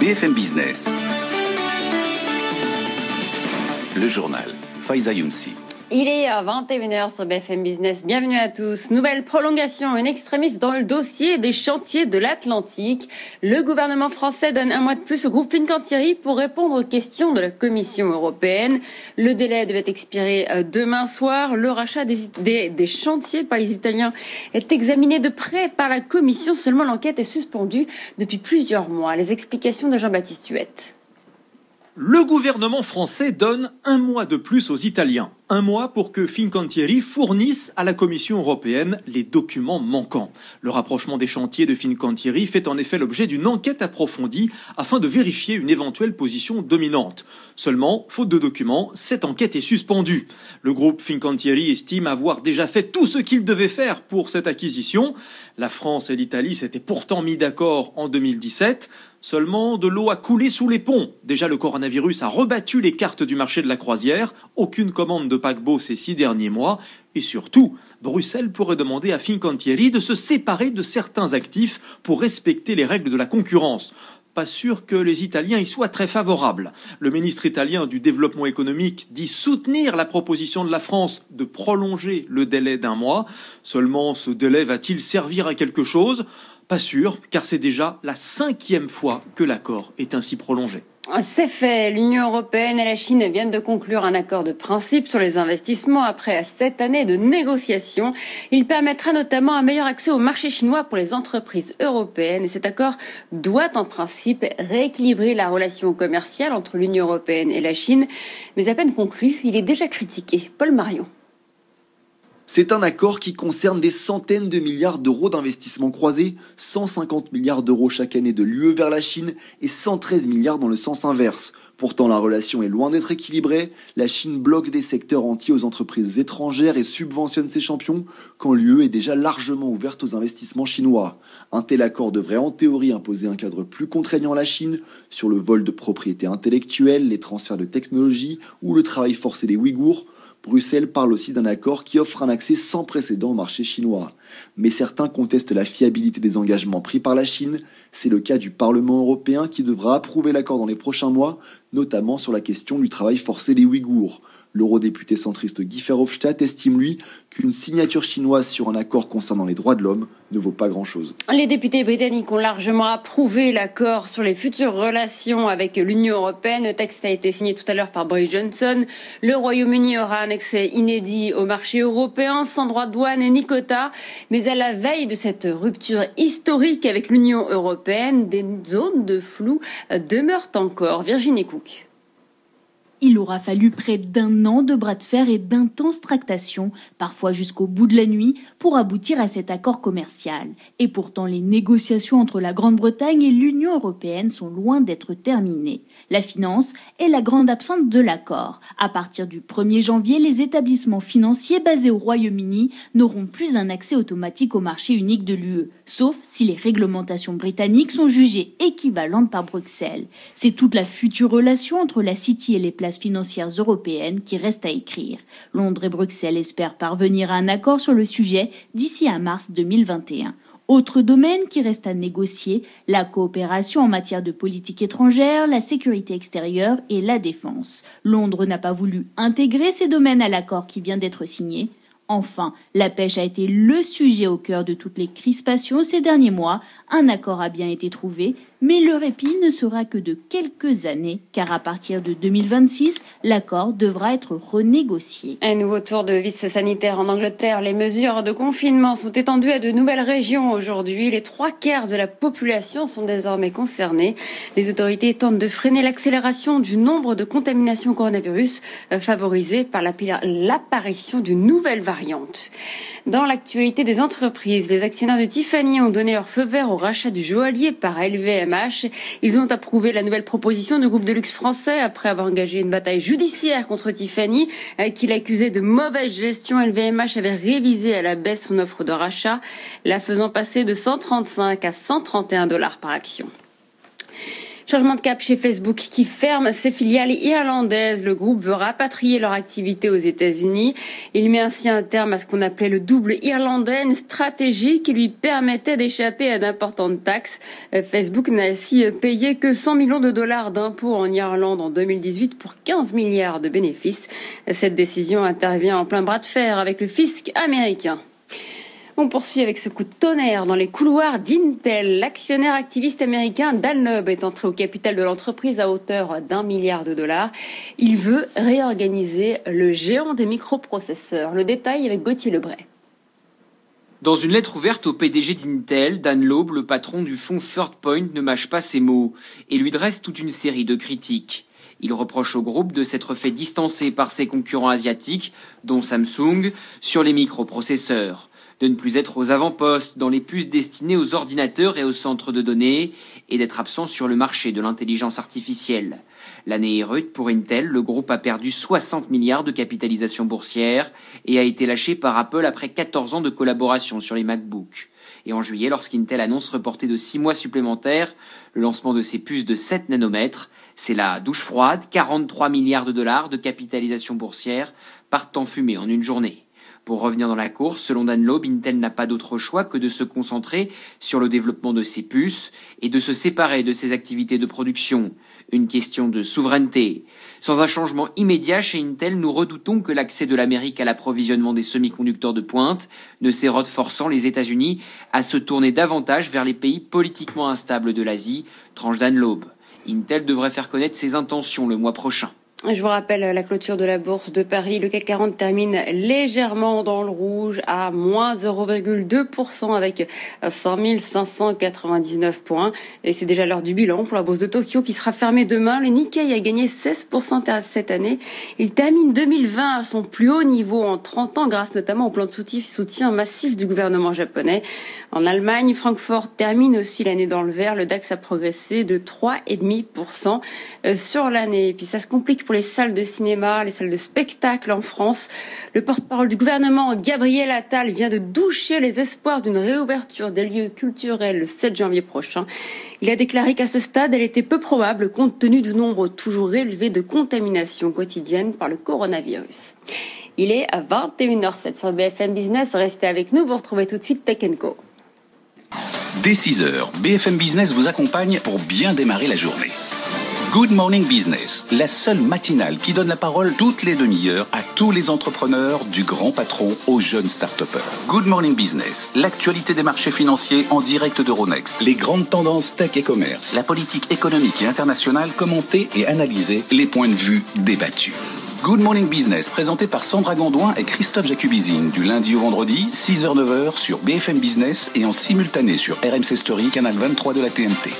BFM Business. Le journal. Faiza Younsi. Il est à 21h sur BFM Business. Bienvenue à tous. Nouvelle prolongation, une extrémiste dans le dossier des chantiers de l'Atlantique. Le gouvernement français donne un mois de plus au groupe Fincantieri pour répondre aux questions de la Commission européenne. Le délai devait expirer euh, demain soir. Le rachat des, des chantiers par les Italiens est examiné de près par la Commission. Seulement l'enquête est suspendue depuis plusieurs mois. Les explications de Jean-Baptiste Huette. Le gouvernement français donne un mois de plus aux Italiens. Un mois pour que Fincantieri fournisse à la Commission européenne les documents manquants. Le rapprochement des chantiers de Fincantieri fait en effet l'objet d'une enquête approfondie afin de vérifier une éventuelle position dominante. Seulement, faute de documents, cette enquête est suspendue. Le groupe Fincantieri estime avoir déjà fait tout ce qu'il devait faire pour cette acquisition. La France et l'Italie s'étaient pourtant mis d'accord en 2017. Seulement, de l'eau a coulé sous les ponts. Déjà, le coronavirus a rebattu les cartes du marché de la croisière. Aucune commande de paquebot ces six derniers mois. Et surtout, Bruxelles pourrait demander à Fincantieri de se séparer de certains actifs pour respecter les règles de la concurrence pas sûr que les Italiens y soient très favorables. Le ministre italien du développement économique dit soutenir la proposition de la France de prolonger le délai d'un mois. Seulement, ce délai va-t-il servir à quelque chose? Pas sûr, car c'est déjà la cinquième fois que l'accord est ainsi prolongé. C'est fait. L'Union européenne et la Chine viennent de conclure un accord de principe sur les investissements après sept années de négociations. Il permettra notamment un meilleur accès au marché chinois pour les entreprises européennes. Et cet accord doit en principe rééquilibrer la relation commerciale entre l'Union européenne et la Chine. Mais à peine conclu, il est déjà critiqué. Paul Marion. C'est un accord qui concerne des centaines de milliards d'euros d'investissements croisés, 150 milliards d'euros chaque année de l'UE vers la Chine et 113 milliards dans le sens inverse. Pourtant, la relation est loin d'être équilibrée. La Chine bloque des secteurs entiers aux entreprises étrangères et subventionne ses champions, quand l'UE est déjà largement ouverte aux investissements chinois. Un tel accord devrait en théorie imposer un cadre plus contraignant à la Chine sur le vol de propriété intellectuelle, les transferts de technologie ou le travail forcé des Ouïghours. Bruxelles parle aussi d'un accord qui offre un accès sans précédent au marché chinois. Mais certains contestent la fiabilité des engagements pris par la Chine. C'est le cas du Parlement européen qui devra approuver l'accord dans les prochains mois, notamment sur la question du travail forcé des Ouïghours. L'eurodéputé centriste Guy Verhofstadt estime, lui, qu'une signature chinoise sur un accord concernant les droits de l'homme ne vaut pas grand-chose. Les députés britanniques ont largement approuvé l'accord sur les futures relations avec l'Union européenne. Le texte a été signé tout à l'heure par Boris Johnson. Le Royaume-Uni aura un accès inédit au marché européen sans droit de douane ni quota. Mais à la veille de cette rupture historique avec l'Union européenne, des zones de flou demeurent encore. Virginie Cook. Il aura fallu près d'un an de bras de fer et d'intenses tractations, parfois jusqu'au bout de la nuit, pour aboutir à cet accord commercial. Et pourtant, les négociations entre la Grande-Bretagne et l'Union européenne sont loin d'être terminées. La finance est la grande absente de l'accord. À partir du 1er janvier, les établissements financiers basés au Royaume-Uni n'auront plus un accès automatique au marché unique de l'UE, sauf si les réglementations britanniques sont jugées équivalentes par Bruxelles. C'est toute la future relation entre la City et les places financières européennes qui reste à écrire. Londres et Bruxelles espèrent parvenir à un accord sur le sujet d'ici à mars 2021. Autre domaine qui reste à négocier, la coopération en matière de politique étrangère, la sécurité extérieure et la défense. Londres n'a pas voulu intégrer ces domaines à l'accord qui vient d'être signé. Enfin, la pêche a été le sujet au cœur de toutes les crispations ces derniers mois. Un accord a bien été trouvé, mais le répit ne sera que de quelques années, car à partir de 2026, l'accord devra être renégocié. Un nouveau tour de vis sanitaire en Angleterre. Les mesures de confinement sont étendues à de nouvelles régions aujourd'hui. Les trois quarts de la population sont désormais concernés. Les autorités tentent de freiner l'accélération du nombre de contaminations coronavirus euh, favorisées par l'apparition d'une nouvelle variante. Dans l'actualité des entreprises, les actionnaires de Tiffany ont donné leur feu vert au rachat du joaillier par LVM ils ont approuvé la nouvelle proposition du groupe de luxe français après avoir engagé une bataille judiciaire contre Tiffany, euh, qui l'accusait de mauvaise gestion. LVMH avait révisé à la baisse son offre de rachat, la faisant passer de 135 à 131 dollars par action. Changement de cap chez Facebook qui ferme ses filiales irlandaises. Le groupe veut rapatrier leur activité aux États-Unis. Il met ainsi un terme à ce qu'on appelait le double irlandais, une stratégie qui lui permettait d'échapper à d'importantes taxes. Euh, Facebook n'a ainsi payé que 100 millions de dollars d'impôts en Irlande en 2018 pour 15 milliards de bénéfices. Cette décision intervient en plein bras de fer avec le fisc américain. On poursuit avec ce coup de tonnerre dans les couloirs d'Intel. L'actionnaire activiste américain Dan Loeb est entré au capital de l'entreprise à hauteur d'un milliard de dollars. Il veut réorganiser le géant des microprocesseurs. Le détail avec Gauthier Lebray. Dans une lettre ouverte au PDG d'Intel, Dan Loeb, le patron du fonds Third Point, ne mâche pas ses mots et lui dresse toute une série de critiques. Il reproche au groupe de s'être fait distancer par ses concurrents asiatiques, dont Samsung, sur les microprocesseurs de ne plus être aux avant-postes dans les puces destinées aux ordinateurs et aux centres de données, et d'être absent sur le marché de l'intelligence artificielle. L'année rude pour Intel, le groupe a perdu 60 milliards de capitalisation boursière et a été lâché par Apple après 14 ans de collaboration sur les MacBooks. Et en juillet, lorsqu'Intel annonce reporter de 6 mois supplémentaires le lancement de ses puces de 7 nanomètres, c'est la douche froide, 43 milliards de dollars de capitalisation boursière partent en fumée en une journée. Pour revenir dans la course, selon Dan Loeb, Intel n'a pas d'autre choix que de se concentrer sur le développement de ses puces et de se séparer de ses activités de production. Une question de souveraineté. Sans un changement immédiat chez Intel, nous redoutons que l'accès de l'Amérique à l'approvisionnement des semi-conducteurs de pointe ne s'érode forçant les États-Unis à se tourner davantage vers les pays politiquement instables de l'Asie, tranche Dan Loeb. Intel devrait faire connaître ses intentions le mois prochain. Je vous rappelle la clôture de la bourse de Paris. Le CAC 40 termine légèrement dans le rouge à moins 0,2% avec 5599 points. Et c'est déjà l'heure du bilan pour la bourse de Tokyo qui sera fermée demain. Le Nikkei a gagné 16% cette année. Il termine 2020 à son plus haut niveau en 30 ans grâce notamment au plan de soutien massif du gouvernement japonais. En Allemagne, Francfort termine aussi l'année dans le vert. Le DAX a progressé de 3,5% euh, sur l'année. Et puis ça se complique pour les salles de cinéma, les salles de spectacle en France. Le porte-parole du gouvernement, Gabriel Attal, vient de doucher les espoirs d'une réouverture des lieux culturels le 7 janvier prochain. Il a déclaré qu'à ce stade, elle était peu probable compte tenu du nombre toujours élevé de contaminations quotidiennes par le coronavirus. Il est à 21h07 sur BFM Business. Restez avec nous, vous retrouvez tout de suite Tech Co. Dès 6h, BFM Business vous accompagne pour bien démarrer la journée. Good Morning Business, la seule matinale qui donne la parole toutes les demi-heures à tous les entrepreneurs, du grand patron aux jeunes start Good Morning Business, l'actualité des marchés financiers en direct d'Euronext, les grandes tendances tech et commerce, la politique économique et internationale commentée et analysée, les points de vue débattus. Good Morning Business, présenté par Sandra Gondouin et Christophe Jacubizine, du lundi au vendredi, 6h-9h sur BFM Business et en simultané sur RMC Story, canal 23 de la TNT.